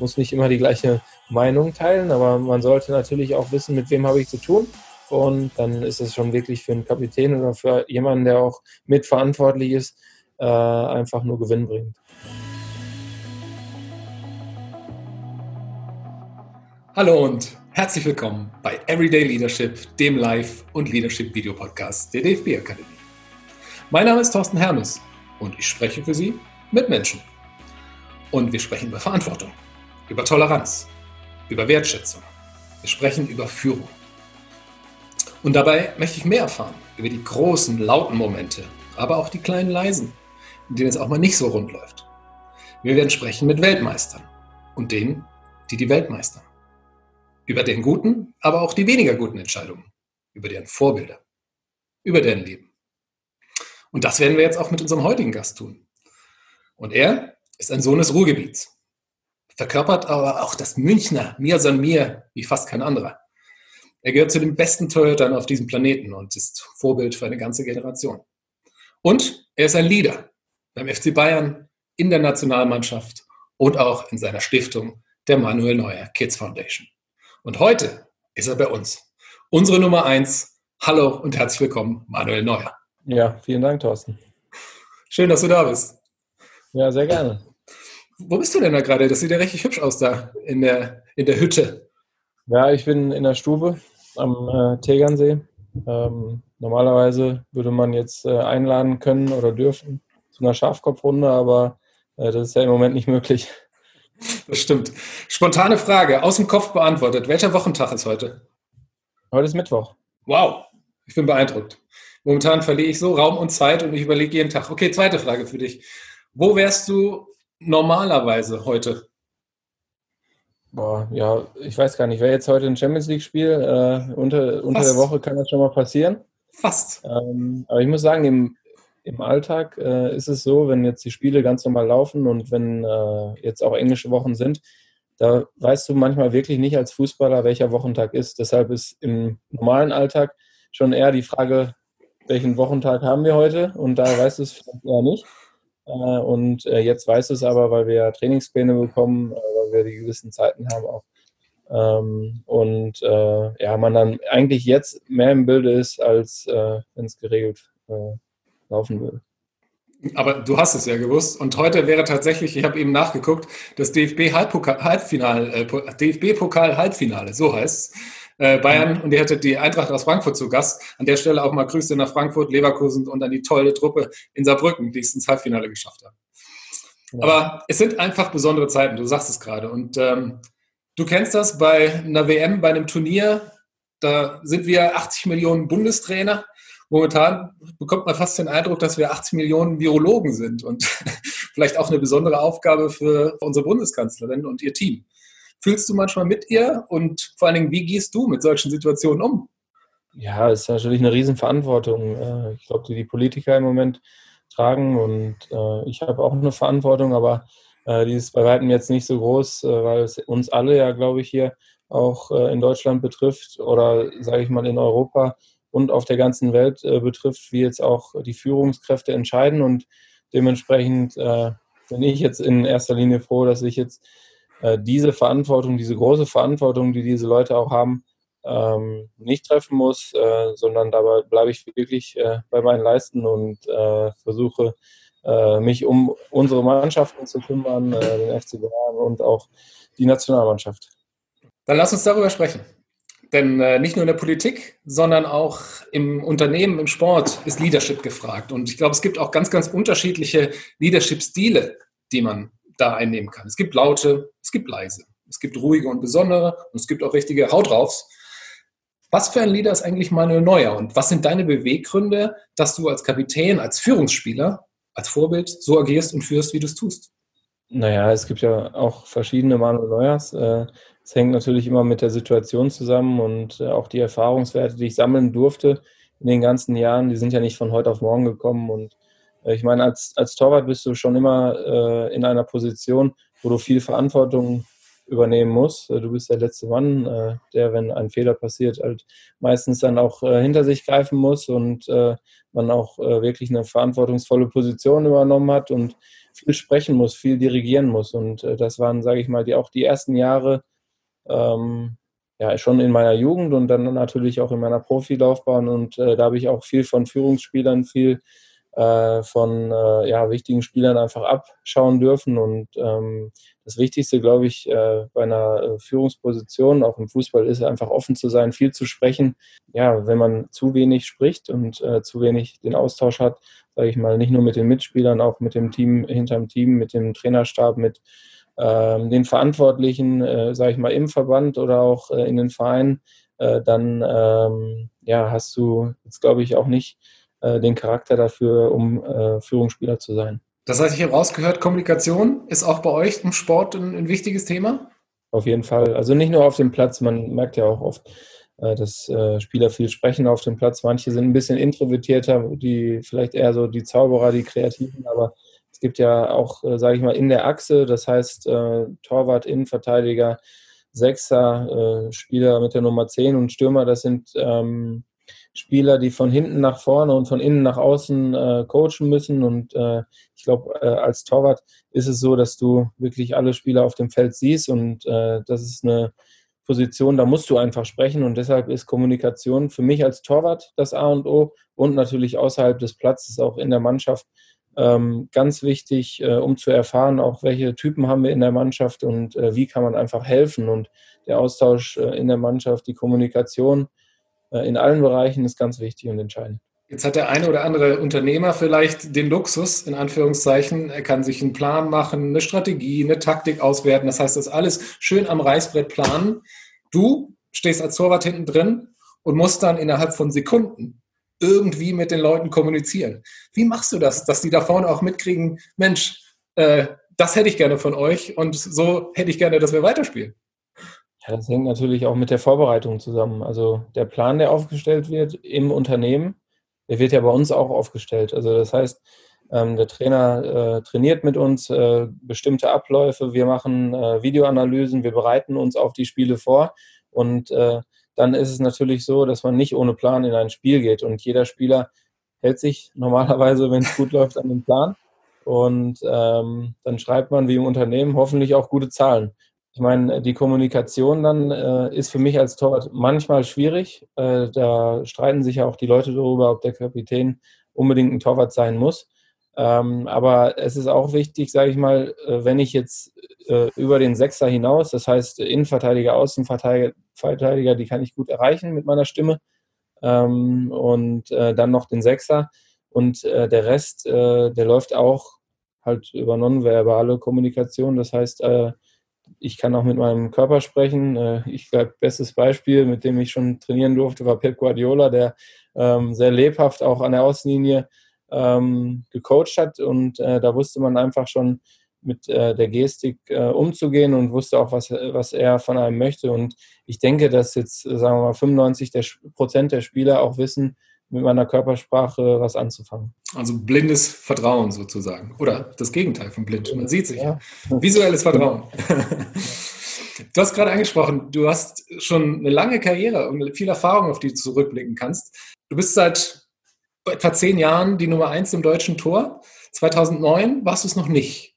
muss nicht immer die gleiche Meinung teilen, aber man sollte natürlich auch wissen, mit wem habe ich zu tun. Und dann ist es schon wirklich für einen Kapitän oder für jemanden, der auch mitverantwortlich ist, äh, einfach nur Gewinn bringt. Hallo und herzlich willkommen bei Everyday Leadership, dem Live- und Leadership-Video-Podcast der DFB Akademie. Mein Name ist Thorsten Hermes und ich spreche für Sie mit Menschen. Und wir sprechen über Verantwortung, über Toleranz, über Wertschätzung. Wir sprechen über Führung. Und dabei möchte ich mehr erfahren über die großen, lauten Momente, aber auch die kleinen, leisen, in denen es auch mal nicht so rund läuft. Wir werden sprechen mit Weltmeistern und denen, die die Welt meistern. Über den guten, aber auch die weniger guten Entscheidungen, über deren Vorbilder, über deren Leben. Und das werden wir jetzt auch mit unserem heutigen Gast tun. Und er ist ein Sohn des Ruhrgebiets, verkörpert aber auch das Münchner Mir san mir wie fast kein anderer. Er gehört zu den besten Torhütern auf diesem Planeten und ist Vorbild für eine ganze Generation. Und er ist ein Leader beim FC Bayern, in der Nationalmannschaft und auch in seiner Stiftung der Manuel Neuer Kids Foundation. Und heute ist er bei uns. Unsere Nummer eins. Hallo und herzlich willkommen, Manuel Neuer. Ja, vielen Dank, Thorsten. Schön, dass du da bist. Ja, sehr gerne. Wo bist du denn da gerade? Das sieht ja richtig hübsch aus da in der, in der Hütte. Ja, ich bin in der Stube am äh, Tegernsee. Ähm, normalerweise würde man jetzt äh, einladen können oder dürfen zu einer Schafkopfrunde, aber äh, das ist ja im Moment nicht möglich. Das stimmt. Spontane Frage, aus dem Kopf beantwortet. Welcher Wochentag ist heute? Heute ist Mittwoch. Wow, ich bin beeindruckt. Momentan verliere ich so Raum und Zeit und ich überlege jeden Tag. Okay, zweite Frage für dich. Wo wärst du normalerweise heute? Boah, ja, ich weiß gar nicht. Wäre jetzt heute ein Champions League-Spiel? Äh, unter unter der Woche kann das schon mal passieren. Fast. Ähm, aber ich muss sagen, im, im Alltag äh, ist es so, wenn jetzt die Spiele ganz normal laufen und wenn äh, jetzt auch englische Wochen sind, da weißt du manchmal wirklich nicht als Fußballer, welcher Wochentag ist. Deshalb ist im normalen Alltag schon eher die Frage, welchen Wochentag haben wir heute und da weißt du es vielleicht eher nicht. Äh, und äh, jetzt weißt du es aber, weil wir Trainingspläne bekommen, äh, weil wir die gewissen Zeiten haben auch. Ähm, und ja, man dann eigentlich jetzt mehr im Bilde ist, als wenn es geregelt laufen würde. Aber du hast es ja gewusst. Und heute wäre tatsächlich, ich habe eben nachgeguckt, das DFB-Halbfinale, DFB-Pokal-Halbfinale, so heißt es. Äh, Bayern und ihr hättet die Eintracht aus Frankfurt zu Gast. An der Stelle auch mal Grüße nach Frankfurt, Leverkusen und an die tolle Truppe in Saarbrücken, die es ins Halbfinale geschafft haben. Ja. Aber es sind einfach besondere Zeiten, du sagst es gerade. Und ähm, du kennst das bei einer WM, bei einem Turnier, da sind wir 80 Millionen Bundestrainer. Momentan bekommt man fast den Eindruck, dass wir 80 Millionen Virologen sind und vielleicht auch eine besondere Aufgabe für unsere Bundeskanzlerin und ihr Team. Fühlst du manchmal mit ihr und vor allen Dingen, wie gehst du mit solchen Situationen um? Ja, ist natürlich eine Riesenverantwortung. Äh, ich glaube, die die Politiker im Moment tragen und äh, ich habe auch eine Verantwortung, aber äh, die ist bei weitem jetzt nicht so groß, weil es uns alle ja, glaube ich, hier auch in Deutschland betrifft oder sage ich mal in Europa und auf der ganzen Welt betrifft, wie jetzt auch die Führungskräfte entscheiden und dementsprechend bin ich jetzt in erster Linie froh, dass ich jetzt diese Verantwortung, diese große Verantwortung, die diese Leute auch haben, ähm, nicht treffen muss, äh, sondern dabei bleibe ich wirklich äh, bei meinen Leisten und äh, versuche äh, mich um unsere Mannschaften zu kümmern, äh, den FC Bayern und auch die Nationalmannschaft. Dann lass uns darüber sprechen. Denn nicht nur in der Politik, sondern auch im Unternehmen, im Sport ist Leadership gefragt. Und ich glaube, es gibt auch ganz, ganz unterschiedliche Leadership-Stile, die man da einnehmen kann. Es gibt laute, es gibt leise, es gibt ruhige und besondere und es gibt auch richtige Haut draufs. Was für ein Leader ist eigentlich Manuel Neuer und was sind deine Beweggründe, dass du als Kapitän, als Führungsspieler, als Vorbild so agierst und führst, wie du es tust? Naja, es gibt ja auch verschiedene Manuel Neuers. Äh, es hängt natürlich immer mit der Situation zusammen und äh, auch die Erfahrungswerte, die ich sammeln durfte in den ganzen Jahren, die sind ja nicht von heute auf morgen gekommen und ich meine, als, als Torwart bist du schon immer äh, in einer Position, wo du viel Verantwortung übernehmen muss. Du bist der letzte Mann, äh, der, wenn ein Fehler passiert, halt meistens dann auch äh, hinter sich greifen muss und äh, man auch wirklich eine verantwortungsvolle Position übernommen hat und viel sprechen muss, viel dirigieren muss. Und das waren, sage ich mal, die, auch die ersten Jahre, ähm, ja, schon in meiner Jugend und dann natürlich auch in meiner Profilaufbahn. Und äh, da habe ich auch viel von Führungsspielern, viel äh, von äh, ja, wichtigen Spielern einfach abschauen dürfen. Und ähm, das Wichtigste, glaube ich, äh, bei einer äh, Führungsposition, auch im Fußball, ist einfach offen zu sein, viel zu sprechen. Ja, wenn man zu wenig spricht und äh, zu wenig den Austausch hat, sage ich mal, nicht nur mit den Mitspielern, auch mit dem Team, hinterm Team, mit dem Trainerstab, mit ähm, den Verantwortlichen, äh, sage ich mal, im Verband oder auch äh, in den Vereinen, dann ähm, ja, hast du jetzt, glaube ich, auch nicht äh, den Charakter dafür, um äh, Führungsspieler zu sein. Das heißt, ich habe rausgehört, Kommunikation ist auch bei euch im Sport ein, ein wichtiges Thema? Auf jeden Fall. Also nicht nur auf dem Platz, man merkt ja auch oft, äh, dass Spieler viel sprechen auf dem Platz. Manche sind ein bisschen introvertierter, die vielleicht eher so die Zauberer, die Kreativen, aber es gibt ja auch, sage ich mal, in der Achse, das heißt Torwart, Innenverteidiger, Sechser, Spieler mit der Nummer 10 und Stürmer, das sind ähm, Spieler, die von hinten nach vorne und von innen nach außen äh, coachen müssen. Und äh, ich glaube, äh, als Torwart ist es so, dass du wirklich alle Spieler auf dem Feld siehst. Und äh, das ist eine Position, da musst du einfach sprechen. Und deshalb ist Kommunikation für mich als Torwart das A und O. Und natürlich außerhalb des Platzes auch in der Mannschaft ähm, ganz wichtig, äh, um zu erfahren, auch welche Typen haben wir in der Mannschaft und äh, wie kann man einfach helfen. Und der Austausch äh, in der Mannschaft, die Kommunikation, in allen Bereichen ist ganz wichtig und entscheidend. Jetzt hat der eine oder andere Unternehmer vielleicht den Luxus, in Anführungszeichen, er kann sich einen Plan machen, eine Strategie, eine Taktik auswerten. Das heißt, das alles schön am Reißbrett planen. Du stehst als Torwart hinten drin und musst dann innerhalb von Sekunden irgendwie mit den Leuten kommunizieren. Wie machst du das, dass die da vorne auch mitkriegen, Mensch, äh, das hätte ich gerne von euch und so hätte ich gerne, dass wir weiterspielen? Ja, das hängt natürlich auch mit der Vorbereitung zusammen. Also der Plan, der aufgestellt wird im Unternehmen, der wird ja bei uns auch aufgestellt. Also das heißt, ähm, der Trainer äh, trainiert mit uns äh, bestimmte Abläufe, wir machen äh, Videoanalysen, wir bereiten uns auf die Spiele vor und dann ist es natürlich so, dass man nicht ohne Plan in ein Spiel geht und jeder Spieler hält sich normalerweise, wenn es gut läuft, an den Plan und ähm, dann schreibt man wie im Unternehmen hoffentlich auch gute Zahlen. Ich meine, die Kommunikation dann äh, ist für mich als Torwart manchmal schwierig. Äh, da streiten sich ja auch die Leute darüber, ob der Kapitän unbedingt ein Torwart sein muss. Ähm, aber es ist auch wichtig, sage ich mal, äh, wenn ich jetzt äh, über den Sechser hinaus, das heißt Innenverteidiger, Außenverteidiger, die kann ich gut erreichen mit meiner Stimme. Ähm, und äh, dann noch den Sechser. Und äh, der Rest, der läuft auch halt über nonverbale Kommunikation. Das heißt, ich kann auch mit meinem Körper sprechen. Äh, ich glaube, bestes Beispiel, mit dem ich schon trainieren durfte, war Pep Guardiola, der ähm, sehr lebhaft auch an der Außenlinie ähm, gecoacht hat. Und äh, da wusste man einfach schon mit äh, der Gestik umzugehen und wusste auch, was, was er von einem möchte. Und ich denke, dass jetzt, sagen wir mal, 95 Prozent der Spieler auch wissen, mit meiner Körpersprache was anzufangen. Also blindes Vertrauen sozusagen. Oder das Gegenteil von blind. Man sieht sich ja. Visuelles Vertrauen. Du hast gerade angesprochen, du hast schon eine lange Karriere und viel Erfahrung, auf die du zurückblicken kannst. Du bist seit etwa zehn Jahren die Nummer eins im deutschen Tor. 2009 warst du es noch nicht.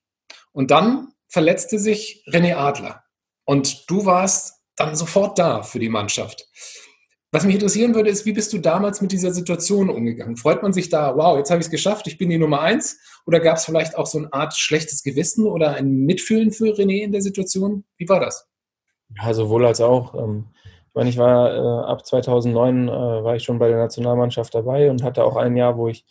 Und dann verletzte sich René Adler. Und du warst dann sofort da für die Mannschaft. Was mich interessieren würde, ist, wie bist du damals mit dieser Situation umgegangen? Freut man sich da, wow, jetzt habe ich es geschafft, ich bin die Nummer eins? Oder gab es vielleicht auch so eine Art schlechtes Gewissen oder ein Mitfühlen für René in der Situation? Wie war das? Ja, sowohl als auch. Ähm, ich meine, ich war äh, ab 2009 äh, war ich schon bei der Nationalmannschaft dabei und hatte auch ein Jahr, wo ich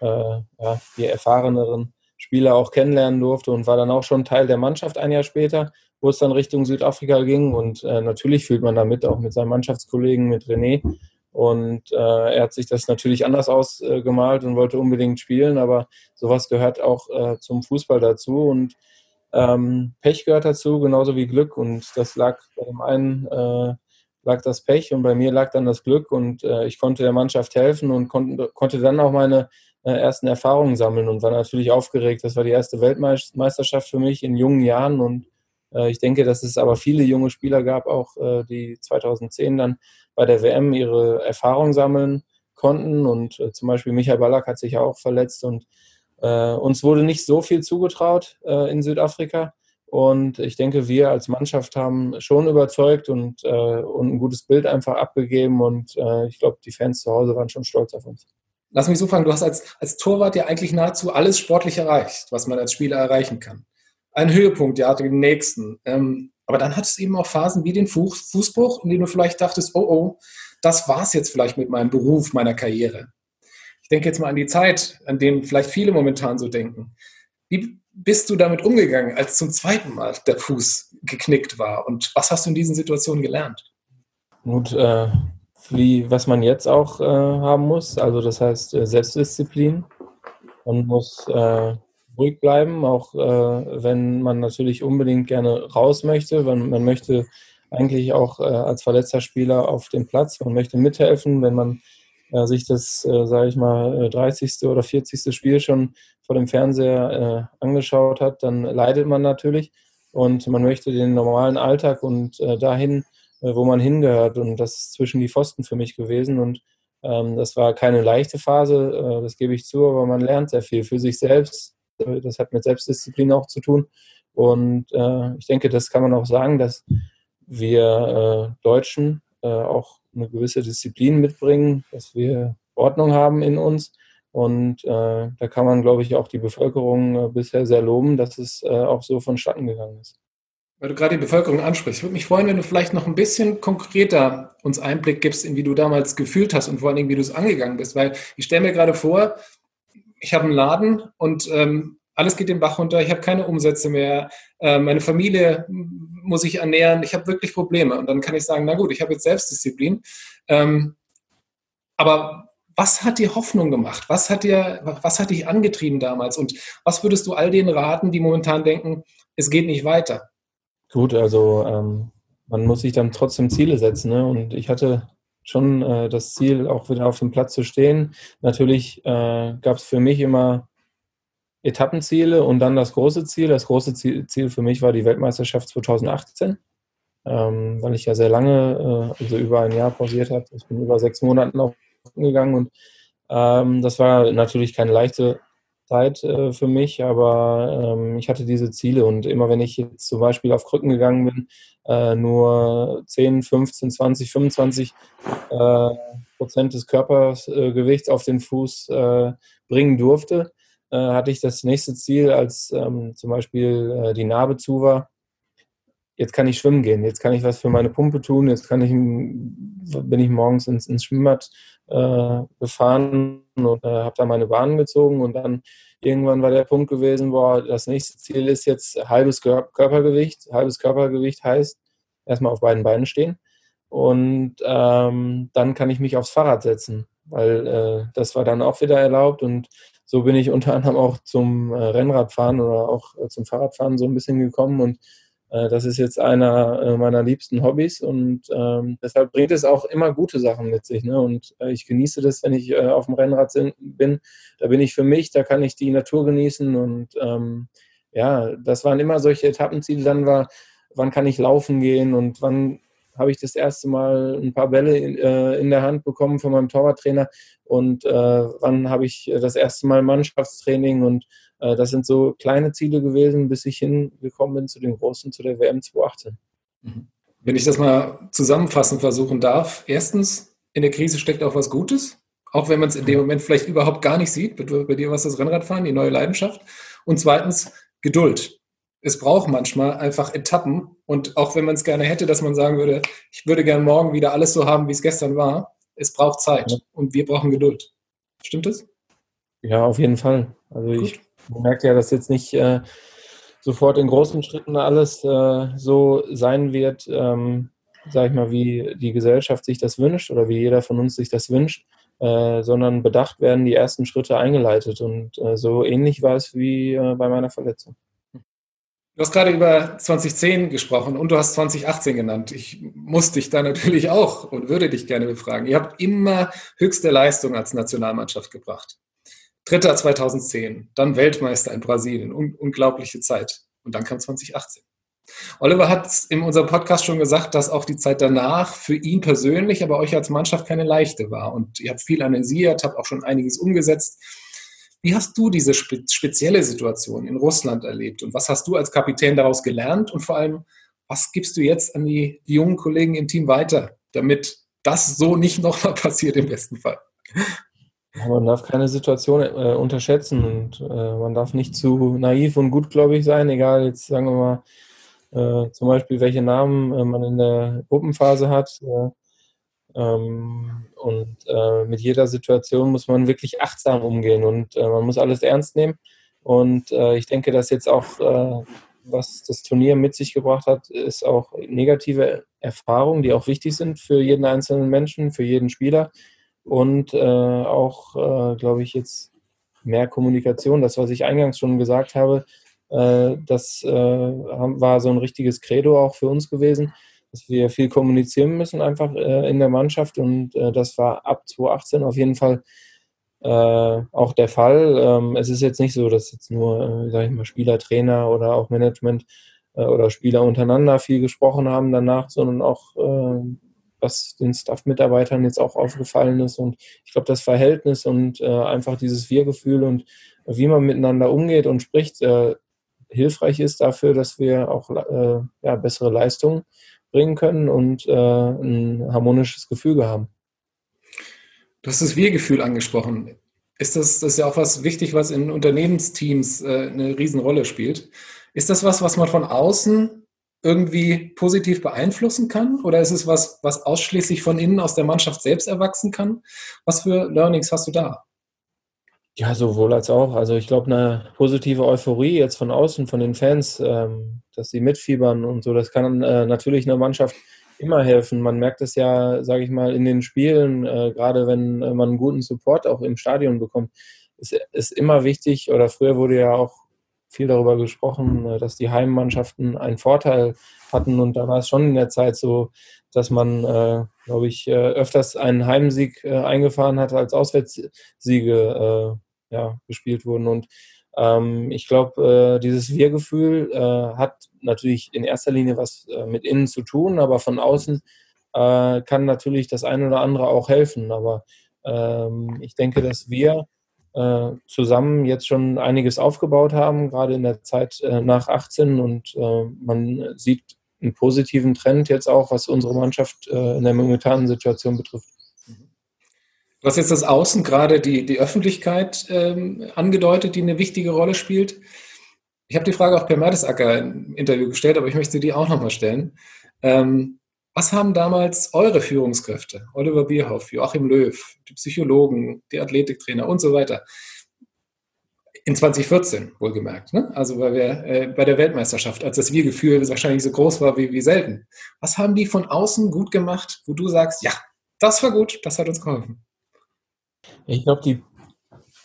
äh, ja, die erfahreneren Spieler auch kennenlernen durfte und war dann auch schon Teil der Mannschaft ein Jahr später wo es dann Richtung Südafrika ging. Und äh, natürlich fühlt man damit auch mit seinen Mannschaftskollegen, mit René. Und äh, er hat sich das natürlich anders ausgemalt und wollte unbedingt spielen, aber sowas gehört auch äh, zum Fußball dazu. Und ähm, Pech gehört dazu, genauso wie Glück. Und das lag bei dem einen äh, lag das Pech und bei mir lag dann das Glück. Und äh, ich konnte der Mannschaft helfen und kon konnte dann auch meine ersten Erfahrungen sammeln und war natürlich aufgeregt. Das war die erste Weltmeisterschaft für mich in jungen Jahren und Äh, ich denke, dass es aber viele junge Spieler gab, auch äh, die 2010 dann bei der WM ihre Erfahrung sammeln konnten. Und äh, zum Beispiel Michael Ballack hat sich ja auch verletzt und äh, uns wurde nicht so viel zugetraut äh, in Südafrika. Und ich denke, wir als Mannschaft haben schon überzeugt und, äh, und ein gutes Bild einfach abgegeben. Und äh, ich glaube, die Fans zu Hause waren schon stolz auf uns. Lass mich so fragen, du hast als, als Torwart ja eigentlich nahezu alles sportlich erreicht, was man als Spieler erreichen kann. Ein Höhepunkt, ja, den nächsten. Ähm, aber dann hattest du eben auch Phasen wie den Fußbruch, in denen du vielleicht dachtest, oh oh, das war's jetzt vielleicht mit meinem Beruf, meiner Karriere. Ich denke jetzt mal an die Zeit, an denen vielleicht viele momentan so denken. Wie bist du damit umgegangen, als zum zweiten Mal der Fuß geknickt war? Und was hast du in diesen Situationen gelernt? Gut, äh, wie was man jetzt auch äh, haben muss, also das heißt äh, Selbstdisziplin. Man muss äh, ruhig bleiben, auch äh, wenn man natürlich unbedingt gerne raus möchte. Man, man möchte eigentlich auch äh, als verletzter Spieler auf dem Platz, man möchte mithelfen, wenn man äh, sich das, äh, sage ich mal, 30. Äh, oder 40. Spiel schon vor dem Fernseher angeschaut hat, dann leidet man natürlich und man möchte den normalen Alltag und dahin, wo man hingehört. Und das ist zwischen die Pfosten für mich gewesen. Und ähm, das war keine leichte Phase, das gebe ich zu, aber man lernt sehr viel für sich selbst. Das hat mit Selbstdisziplin auch zu tun. Und ich denke, das kann man auch sagen, dass wir Deutschen auch eine gewisse Disziplin mitbringen, dass wir Ordnung haben in uns. Und äh, da kann man, glaube ich, auch die Bevölkerung äh, bisher sehr loben, dass es äh, auch so vonstatten gegangen ist. Weil du gerade die Bevölkerung ansprichst, würde mich freuen, wenn du vielleicht noch ein bisschen konkreter uns Einblick gibst, in wie du damals gefühlt hast und vor allen Dingen, wie du es angegangen bist. Weil ich stelle mir gerade vor, ich habe einen Laden und ähm, alles geht den Bach runter, ich habe keine Umsätze mehr, äh, meine Familie muss ich ernähren, ich habe wirklich Probleme. Und dann kann ich sagen, na gut, ich habe jetzt Selbstdisziplin. Ähm, aber was hat dir Hoffnung gemacht? Was hat, dir, was hat dich angetrieben damals? Und was würdest du all denen raten, die momentan denken, es geht nicht weiter? Gut, also ähm, man muss sich dann trotzdem Ziele setzen. Ne? Und ich hatte schon äh, das Ziel, auch wieder auf dem Platz zu stehen. Natürlich äh, gab es für mich immer Etappenziele und dann das große Ziel. Das große Ziel für mich war die Weltmeisterschaft 2018 ähm, weil ich ja sehr lange, äh, also über ein Jahr pausiert habe. Ich bin über sechs Monate auf gegangen und ähm, das war natürlich keine leichte Zeit äh, für mich, aber ähm, ich hatte diese Ziele und immer wenn ich jetzt zum Beispiel auf Krücken gegangen bin, äh, nur 10, 15, 20, 25 äh, Prozent des Körpergewichts auf den Fuß äh, bringen durfte, äh, hatte ich das nächste Ziel, als ähm, zum Beispiel äh, die Narbe zu war, jetzt kann ich schwimmen gehen, jetzt kann ich was für meine Pumpe tun, jetzt kann ich, bin ich morgens ins, ins Schwimmbad äh, gefahren und äh, habe da meine Bahnen gezogen und dann irgendwann war der Punkt gewesen, boah, das nächste Ziel ist jetzt halbes Körpergewicht. Halbes Körpergewicht heißt erstmal auf beiden Beinen stehen und ähm, dann kann ich mich aufs Fahrrad setzen, weil äh, das war dann auch wieder erlaubt und so bin ich unter anderem auch zum äh, Rennradfahren oder auch äh, zum Fahrradfahren so ein bisschen gekommen und das ist jetzt einer äh, meiner liebsten Hobbys und ähm, deshalb bringt es auch immer gute Sachen mit sich. Ne? Und äh, ich genieße das, wenn ich äh, auf dem Rennrad bin. Da bin ich für mich, da kann ich die Natur genießen und ähm, ja, das waren immer solche Etappenziele. Dann war, wann kann ich laufen gehen und wann habe ich das erste Mal ein paar Bälle in, äh, in der Hand bekommen von meinem Torwarttrainer und äh, wann habe ich das erste Mal Mannschaftstraining und äh, das sind so kleine Ziele gewesen, bis ich hingekommen bin zu den großen, zu der WM 2018. Mhm. Wenn ich das mal zusammenfassen versuchen darf, erstens, in der Krise steckt auch was Gutes, auch wenn man es in dem Moment vielleicht überhaupt gar nicht sieht. Bei dir war es das Rennradfahren, die neue Leidenschaft. Und zweitens, Geduld. Es braucht manchmal einfach Etappen. Und auch wenn man es gerne hätte, dass man sagen würde, ich würde gerne morgen wieder alles so haben, wie es gestern war, es braucht Zeit. Und wir brauchen Geduld. Stimmt das? Ja, auf jeden Fall. Also Gut. ich man merkt ja, dass jetzt nicht äh, sofort in großen Schritten alles äh, so sein wird, ähm, sag ich mal, wie die Gesellschaft sich das wünscht oder wie jeder von uns sich das wünscht, äh, sondern bedacht werden die ersten Schritte eingeleitet. Und äh, so ähnlich war es wie äh, bei meiner Verletzung. Du hast gerade über 2010 gesprochen und du hast 2018 genannt. Ich muss dich da natürlich auch und würde dich gerne befragen. Ihr habt immer höchste Leistung als Nationalmannschaft gebracht. Dritter 2010, dann Weltmeister in Brasilien, Un unglaubliche Zeit. Und dann kam 2018. Oliver hat in unserem Podcast schon gesagt, dass auch die Zeit danach für ihn persönlich, aber euch als Mannschaft keine leichte war. Und ihr habt viel analysiert, habt auch schon einiges umgesetzt. Wie hast du diese spezielle Situation in Russland erlebt und was hast du als Kapitän daraus gelernt und vor allem, was gibst du jetzt an die, die jungen Kollegen im Team weiter, damit das so nicht nochmal passiert im besten Fall? Man darf keine Situation äh, unterschätzen und äh, man darf nicht zu naiv und gutgläubig sein, egal jetzt sagen wir mal äh, zum Beispiel, welche Namen äh, man in der Gruppenphase hat. Äh, ähm, und äh, mit jeder Situation muss man wirklich achtsam umgehen und man muss alles ernst nehmen. Und ich denke, dass jetzt auch, was das Turnier mit sich gebracht hat, ist auch negative Erfahrungen, die auch wichtig sind für jeden einzelnen Menschen, für jeden Spieler und äh, auch, äh, glaube ich, jetzt mehr Kommunikation. Das, was ich eingangs schon gesagt habe, äh, das äh, war so ein richtiges Credo auch für uns gewesen, dass wir viel kommunizieren müssen einfach äh, in der Mannschaft und äh, das war ab 2018 auf jeden Fall auch der Fall. Ähm, es ist jetzt nicht so, dass jetzt nur, sage ich mal, Spieler, Trainer oder auch Management oder Spieler untereinander viel gesprochen haben danach, sondern auch was den Staff-Mitarbeitern jetzt auch aufgefallen ist. Und ich glaube, das Verhältnis und äh, einfach dieses Wir-Gefühl und wie man miteinander umgeht und spricht, äh, hilfreich ist dafür, dass wir auch äh, ja, bessere Leistungen bringen können und äh, ein harmonisches Gefüge haben. Du hast das Wir-Gefühl angesprochen. Ist das, das ist ja auch was wichtig, was in Unternehmensteams äh, eine Riesenrolle spielt. Ist das was, was man von außen irgendwie positiv beeinflussen kann? Oder ist es was, was ausschließlich von innen aus der Mannschaft selbst erwachsen kann? Was für Learnings hast du da? Ja, sowohl als auch. Also ich glaube, eine positive Euphorie jetzt von außen, von den Fans, ähm, dass sie mitfiebern und so, das kann äh, natürlich einer Mannschaft immer helfen. Man merkt es ja, sage ich mal, in den Spielen, äh, gerade wenn äh, man einen guten Support auch im Stadion bekommt, ist, ist immer wichtig, oder früher wurde ja auch viel darüber gesprochen, äh, dass die Heimmannschaften einen Vorteil hatten. Und da war es schon in der Zeit so, dass man, äh, glaube ich, äh, öfters einen Heimsieg äh, eingefahren hat, als Auswärtssiege äh, ja, gespielt wurden. Und ähm, ich glaube, äh, dieses Wir-Gefühl hat natürlich in erster Linie was mit innen zu tun, aber von außen kann natürlich das eine oder andere auch helfen. Aber ähm, ich denke, dass wir äh, zusammen jetzt schon einiges aufgebaut haben, gerade in der Zeit äh, nach 18 und äh, man sieht einen positiven Trend jetzt auch, was unsere Mannschaft in der momentanen Situation betrifft. Du hast jetzt das Außen, gerade die, die Öffentlichkeit ähm, angedeutet, die eine wichtige Rolle spielt. Ich habe die Frage auch per Mertesacker im Interview gestellt, aber ich möchte die auch nochmal stellen. Ähm, was haben damals eure Führungskräfte, Oliver Bierhoff, Joachim Löw, die Psychologen, die Athletiktrainer und so weiter, in 2014 wohlgemerkt, ne? also weil wir äh, bei der Weltmeisterschaft, als das Wir-Gefühl wahrscheinlich so groß war wie, wie selten. Was haben die von außen gut gemacht, wo du sagst, ja, das war gut, das hat uns geholfen? Ich glaube, die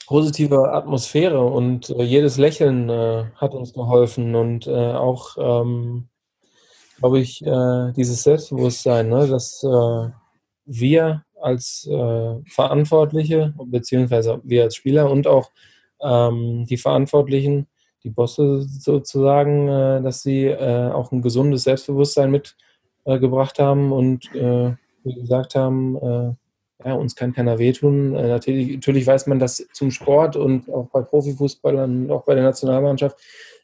positive Atmosphäre und äh, jedes Lächeln äh, hat uns geholfen und äh, auch ähm, glaube ich, äh, dieses Selbstbewusstsein, ne, dass äh, wir als äh, Verantwortliche, beziehungsweise wir als Spieler und auch ähm, die Verantwortlichen, die Bosse sozusagen, äh, dass sie äh, auch ein gesundes Selbstbewusstsein mitgebracht haben und äh, gesagt haben, ja, uns kann keiner wehtun. natürlich, natürlich weiß man, dass zum Sport und auch bei Profifußballern und auch bei der Nationalmannschaft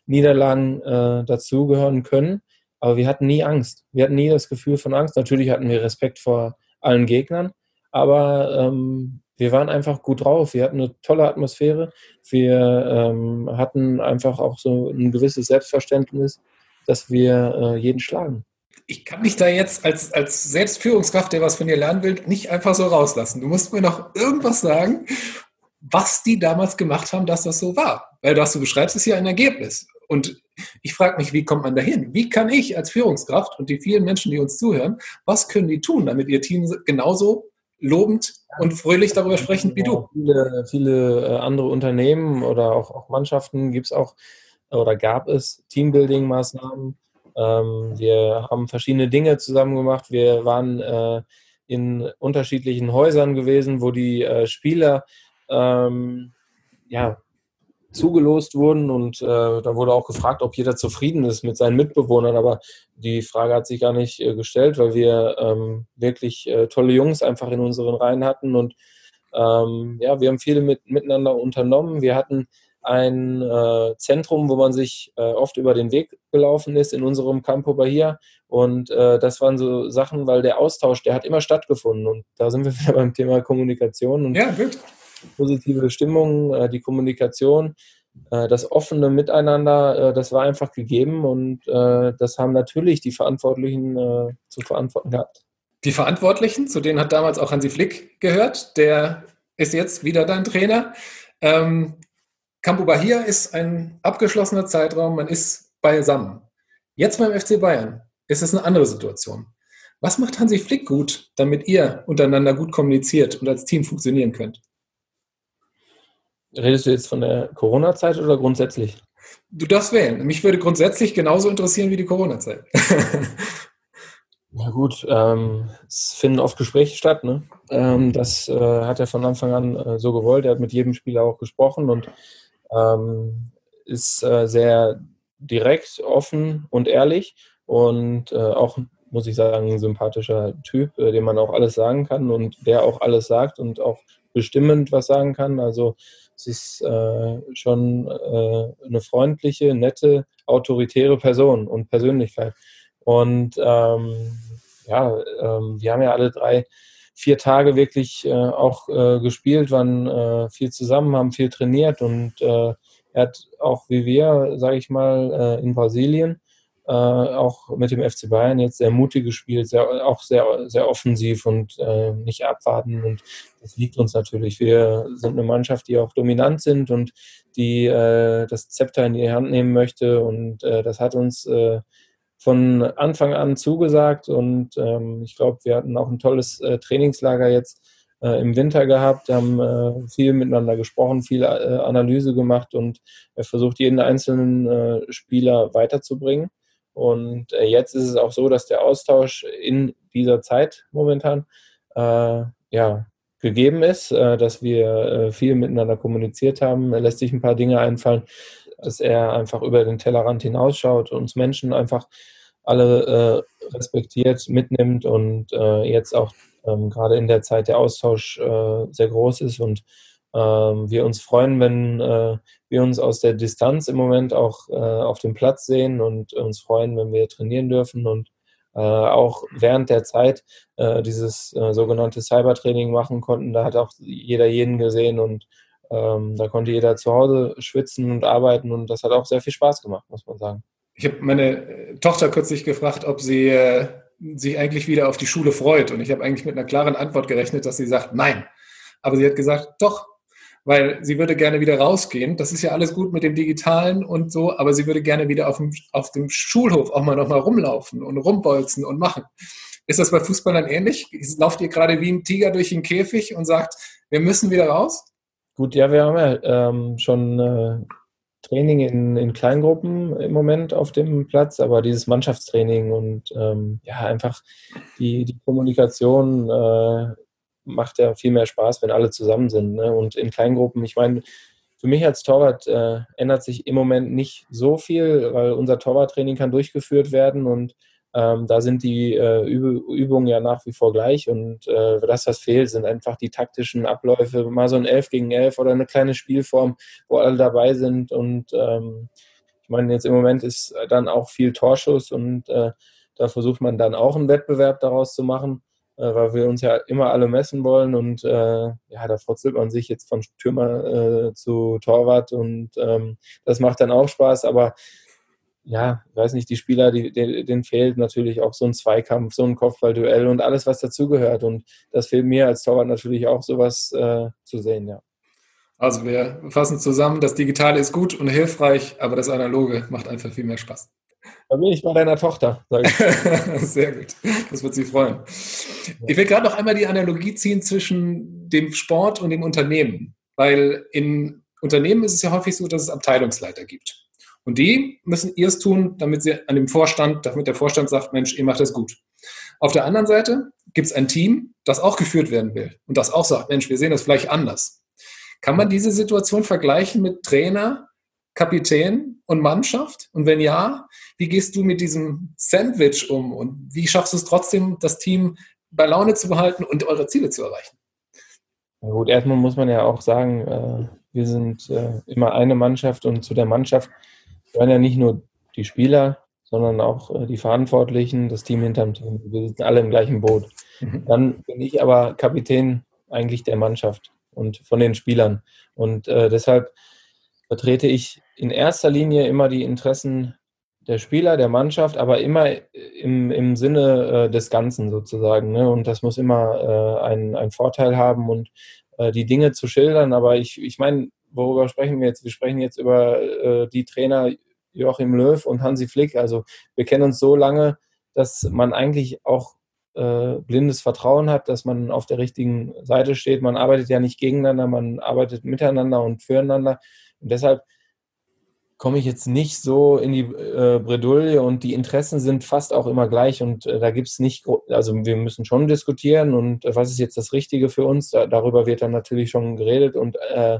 Niederlagen dazugehören können. Aber wir hatten nie Angst. Wir hatten nie das Gefühl von Angst. Natürlich hatten wir Respekt vor allen Gegnern, aber ähm, wir waren einfach gut drauf. Wir hatten eine tolle Atmosphäre. Wir ähm, hatten einfach auch so ein gewisses Selbstverständnis, dass wir äh, jeden schlagen. Ich kann dich da jetzt als, als Selbstführungskraft, der was von dir lernen will, nicht einfach so rauslassen. Du musst mir noch irgendwas sagen, was die damals gemacht haben, dass das so war. Weil was du beschreibst, ist ja ein Ergebnis. Und ich frage mich, wie kommt man dahin? Wie kann ich als Führungskraft und die vielen Menschen, die uns zuhören, was können die tun, damit ihr Team genauso lobend und fröhlich darüber sprechen wie du? Viele, viele äh, andere Unternehmen oder auch, auch Mannschaften gibt es auch oder gab es Teambuilding-Maßnahmen. Ähm, wir haben verschiedene Dinge zusammen gemacht. Wir waren äh, in unterschiedlichen Häusern gewesen, wo die äh, Spieler ähm, ja, zugelost wurden und äh, da wurde auch gefragt, ob jeder zufrieden ist mit seinen Mitbewohnern, aber die Frage hat sich gar nicht äh, gestellt, weil wir ähm, wirklich äh, tolle Jungs einfach in unseren Reihen hatten und ähm, ja, wir haben viel mit, miteinander unternommen. Wir hatten ein äh, Zentrum, wo man sich äh, oft über den Weg gelaufen ist in unserem Campo Bahia. Und äh, das waren so Sachen, weil der Austausch, der hat immer stattgefunden. Und da sind wir wieder beim Thema Kommunikation und ja, gut. Positive Stimmung, äh, die Kommunikation, äh, das offene Miteinander, äh, das war einfach gegeben. Und das haben natürlich die Verantwortlichen zu verantworten gehabt. Die Verantwortlichen, zu denen hat damals auch Hansi Flick gehört, der ist jetzt wieder dein Trainer. Ähm, Campo Bahia ist ein abgeschlossener Zeitraum, man ist beisammen. Jetzt beim FC Bayern ist es eine andere Situation. Was macht Hansi Flick gut, damit ihr untereinander gut kommuniziert und als Team funktionieren könnt? Redest du jetzt von der Corona-Zeit oder grundsätzlich? Du darfst wählen. Mich würde grundsätzlich genauso interessieren wie die Corona-Zeit. Ja gut, ähm, es finden oft Gespräche statt. Ne? Ähm, das äh, hat er von Anfang an äh, so gewollt. Er hat mit jedem Spieler auch gesprochen und ähm, ist äh, sehr direkt, offen und ehrlich und äh, auch, muss ich sagen, ein sympathischer Typ, äh, dem man auch alles sagen kann und der auch alles sagt und auch bestimmend was sagen kann. Also es ist äh, schon äh, eine freundliche, nette, autoritäre Person und Persönlichkeit. Und ähm, ja, ähm, wir haben ja alle drei vier Tage wirklich äh, auch äh, gespielt, waren äh, viel zusammen, haben viel trainiert und äh, er hat auch wie wir, sage ich mal, äh, in Brasilien äh, auch mit dem FC Bayern jetzt sehr mutig gespielt, sehr, auch sehr, sehr offensiv und nicht abwarten und das liegt uns natürlich. Wir sind eine Mannschaft, die auch dominant sind und die das Zepter in die Hand nehmen möchte und das hat uns von Anfang an zugesagt und ähm, ich glaube, wir hatten auch ein tolles äh, Trainingslager jetzt äh, im Winter gehabt, haben äh, viel miteinander gesprochen, viel äh, Analyse gemacht und versucht, jeden einzelnen äh, Spieler weiterzubringen. Und äh, jetzt ist es auch so, dass der Austausch in dieser Zeit momentan ja, gegeben ist, dass wir viel miteinander kommuniziert haben. Er lässt sich ein paar Dinge einfallen, dass er einfach über den Tellerrand hinausschaut, uns Menschen einfach alle äh, respektiert, mitnimmt und äh, jetzt auch ähm, gerade in der Zeit der Austausch äh, sehr groß ist und wir uns freuen, wenn äh, wir uns aus der Distanz im Moment auch äh, auf dem Platz sehen und uns freuen, wenn wir trainieren dürfen und äh, auch während der Zeit dieses sogenannte Cybertraining machen konnten. Da hat auch jeder jeden gesehen und ähm, da konnte jeder zu Hause schwitzen und arbeiten und das hat auch sehr viel Spaß gemacht, muss man sagen. Ich habe meine Tochter kürzlich gefragt, ob sie sich eigentlich wieder auf die Schule freut. Und ich habe eigentlich mit einer klaren Antwort gerechnet, dass sie sagt, nein. Aber sie hat gesagt, doch, weil sie würde gerne wieder rausgehen. Das ist ja alles gut mit dem Digitalen und so, aber sie würde gerne wieder auf dem, auf dem Schulhof auch mal nochmal rumlaufen und rumbolzen und machen. Ist das bei Fußballern ähnlich? Lauft ihr gerade wie ein Tiger durch den Käfig und sagt, wir müssen wieder raus? Gut, ja, wir haben ja ähm, schon äh, Training in, in Kleingruppen im Moment auf dem Platz, aber dieses Mannschaftstraining und ähm, ja, einfach die, die Kommunikation äh, macht ja viel mehr Spaß, wenn alle zusammen sind. Ne? Und in Kleingruppen, ich meine, für mich als Torwart äh, ändert sich im Moment nicht so viel, weil unser Torwarttraining kann durchgeführt werden und ähm, da sind die äh, Übungen ja nach wie vor gleich und äh, das, was fehlt, sind einfach die taktischen Abläufe, mal so ein 11 gegen 11 oder eine kleine Spielform, wo alle dabei sind und ähm, ich meine, jetzt im Moment ist dann auch viel Torschuss und äh, da versucht man dann auch einen Wettbewerb daraus zu machen, weil wir uns ja immer alle messen wollen und äh, ja, da frutzelt man sich jetzt von Stürmer äh, zu Torwart und ähm, das macht dann auch Spaß, aber ja, ich weiß nicht, die Spieler, die, denen fehlt natürlich auch so ein Zweikampf, so ein Kopfballduell und alles, was dazugehört. Und das fehlt mir als Torwart natürlich auch, sowas äh, zu sehen, ja. Also wir fassen zusammen, das Digitale ist gut und hilfreich, aber das Analoge macht einfach viel mehr Spaß. Da bin ich bei deiner Tochter. Sehr gut. Das wird sie freuen. Ich will gerade noch einmal die Analogie ziehen zwischen dem Sport und dem Unternehmen. Weil in Unternehmen ist es ja häufig so, dass es Abteilungsleiter gibt. Und die müssen ihrs tun, damit sie an dem Vorstand, damit der Vorstand sagt, Mensch, ihr macht das gut. Auf der anderen Seite gibt es ein Team, das auch geführt werden will und das auch sagt, Mensch, wir sehen das vielleicht anders. Kann man diese Situation vergleichen mit Trainer, Kapitän und Mannschaft? Und wenn ja, wie gehst du mit diesem Sandwich um und wie schaffst du es trotzdem, das Team bei Laune zu behalten und eure Ziele zu erreichen? Na gut, erstmal muss man ja auch sagen, äh, wir sind äh, immer eine Mannschaft und zu der Mannschaft gehören ja nicht nur die Spieler, sondern auch äh, die Verantwortlichen, das Team hinterm Team. Wir sind alle im gleichen Boot. Mhm. Dann bin ich aber Kapitän eigentlich der Mannschaft und von den Spielern. Und deshalb vertrete ich in erster Linie immer die Interessen der Spieler, der Mannschaft, aber immer im, im Sinne äh, des Ganzen sozusagen. Ne? Und das muss immer äh, einen, Vorteil haben und äh, die Dinge zu schildern. Aber ich, ich meine, worüber sprechen wir jetzt? Wir sprechen jetzt über äh, die Trainer Joachim Löw und Hansi Flick. Also wir kennen uns so lange, dass man eigentlich auch äh, blindes Vertrauen hat, dass man auf der richtigen Seite steht. Man arbeitet ja nicht gegeneinander, man arbeitet miteinander und füreinander. Und deshalb komme ich jetzt nicht so in die äh, Bredouille und die Interessen sind fast auch immer gleich und äh, da gibt es nicht, also wir müssen schon diskutieren und äh, was ist jetzt das Richtige für uns, da, darüber wird dann natürlich schon geredet und äh,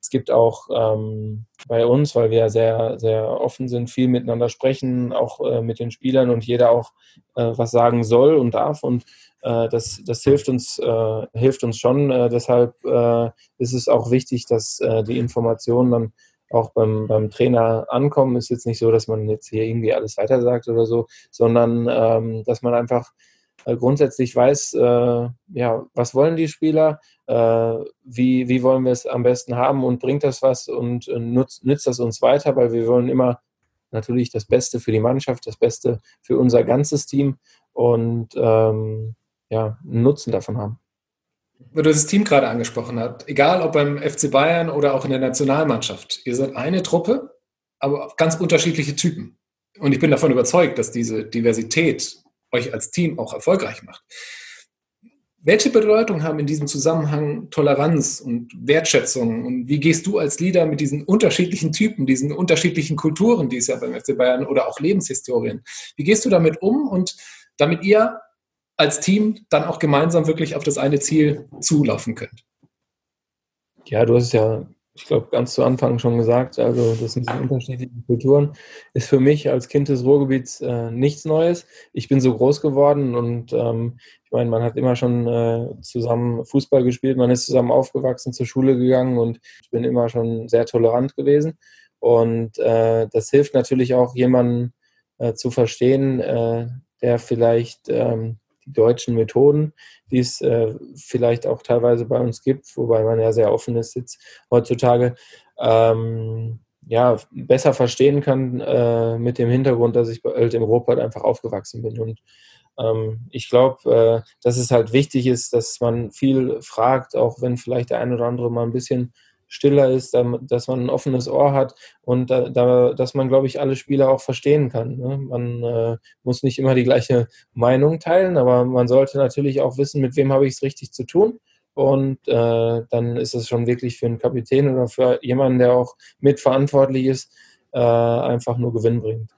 es gibt auch ähm, bei uns, weil wir ja sehr, sehr offen sind, viel miteinander sprechen, auch äh, mit den Spielern und jeder auch äh, was sagen soll und darf. Und das, das hilft uns, hilft uns schon. Deshalb ist es auch wichtig, dass die Informationen dann auch beim, beim Trainer ankommen. Ist jetzt nicht so, dass man jetzt hier irgendwie alles weiter sagt oder so, sondern ähm, dass man einfach grundsätzlich weiß, ja, was wollen die Spieler, äh, wie, wie wollen wir es am besten haben und bringt das was und äh, nutzt, nützt das uns weiter, weil wir wollen immer natürlich das Beste für die Mannschaft, das Beste für unser ganzes Team und ähm, ja, einen Nutzen davon haben. Weil du das Team gerade angesprochen hast, egal ob beim FC Bayern oder auch in der Nationalmannschaft, ihr seid eine Truppe, aber ganz unterschiedliche Typen. Und ich bin davon überzeugt, dass diese Diversität euch als Team auch erfolgreich macht. Welche Bedeutung haben in diesem Zusammenhang Toleranz und Wertschätzung? Und wie gehst du als Leader mit diesen unterschiedlichen Typen, diesen unterschiedlichen Kulturen, die es ja beim FC Bayern oder auch Lebenshistorien, wie gehst du damit um und damit ihr als Team dann auch gemeinsam wirklich auf das eine Ziel zulaufen könnt? Ja, du hast es ja ich glaube, ganz zu Anfang schon gesagt, also das sind so unterschiedliche Kulturen, ist für mich als Kind des Ruhrgebiets äh, nichts Neues. Ich bin so groß geworden und ähm, ich meine, man hat immer schon äh, zusammen Fußball gespielt, man ist zusammen aufgewachsen, zur Schule gegangen und ich bin immer schon sehr tolerant gewesen. Und äh, das hilft natürlich auch jemanden äh, zu verstehen, äh, der vielleicht ähm, die deutschen Methoden, die es äh, vielleicht auch teilweise bei uns gibt, wobei man ja sehr offen ist jetzt heutzutage, ähm, ja, besser verstehen kann äh, mit dem Hintergrund, dass ich halt im Ruhrpott einfach aufgewachsen bin. Und ähm, ich glaube, äh, dass es halt wichtig ist, dass man viel fragt, auch wenn vielleicht der eine oder andere mal ein bisschen stiller ist, dass man ein offenes Ohr hat und da, da, dass man, glaube ich, alle Spieler auch verstehen kann. Ne? Man äh, muss nicht immer die gleiche Meinung teilen, aber man sollte natürlich auch wissen, mit wem habe ich es richtig zu tun. Und äh, dann ist es schon wirklich für einen Kapitän oder für jemanden, der auch mitverantwortlich ist, äh, einfach nur Gewinn bringt.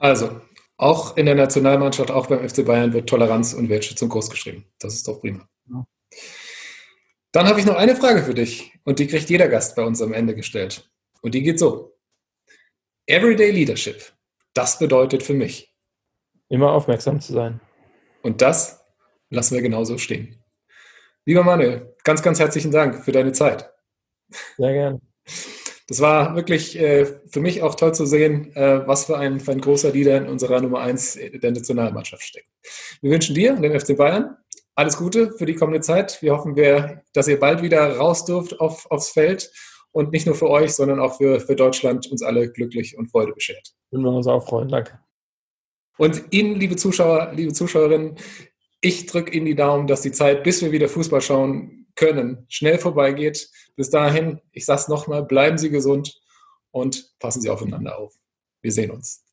Also, auch in der Nationalmannschaft, auch beim FC Bayern wird Toleranz und Wertschätzung großgeschrieben. Das ist doch prima. Ja. Dann habe ich noch eine Frage für dich und die kriegt jeder Gast bei uns am Ende gestellt. Und die geht so. Everyday Leadership, das bedeutet für mich. Immer aufmerksam zu sein. Und das lassen wir genauso stehen. Lieber Manuel, ganz, ganz herzlichen Dank für deine Zeit. Sehr gerne. Das war wirklich äh, für mich auch toll zu sehen, äh, was für ein, für ein großer Leader in unserer Nummer 1 der Nationalmannschaft steckt. Wir wünschen dir und dem FC Bayern alles Gute für die kommende Zeit. Wir hoffen, wir, dass ihr bald wieder raus dürft auf, aufs Feld und nicht nur für euch, sondern auch für, für Deutschland uns alle glücklich und Freude beschert. Würden wir uns auch freuen. Danke. Und Ihnen, liebe Zuschauer, liebe Zuschauerinnen, ich drücke Ihnen die Daumen, dass die Zeit, bis wir wieder Fußball schauen können, schnell vorbeigeht. Bis dahin, ich sage es nochmal, bleiben Sie gesund und passen Sie aufeinander auf. Wir sehen uns.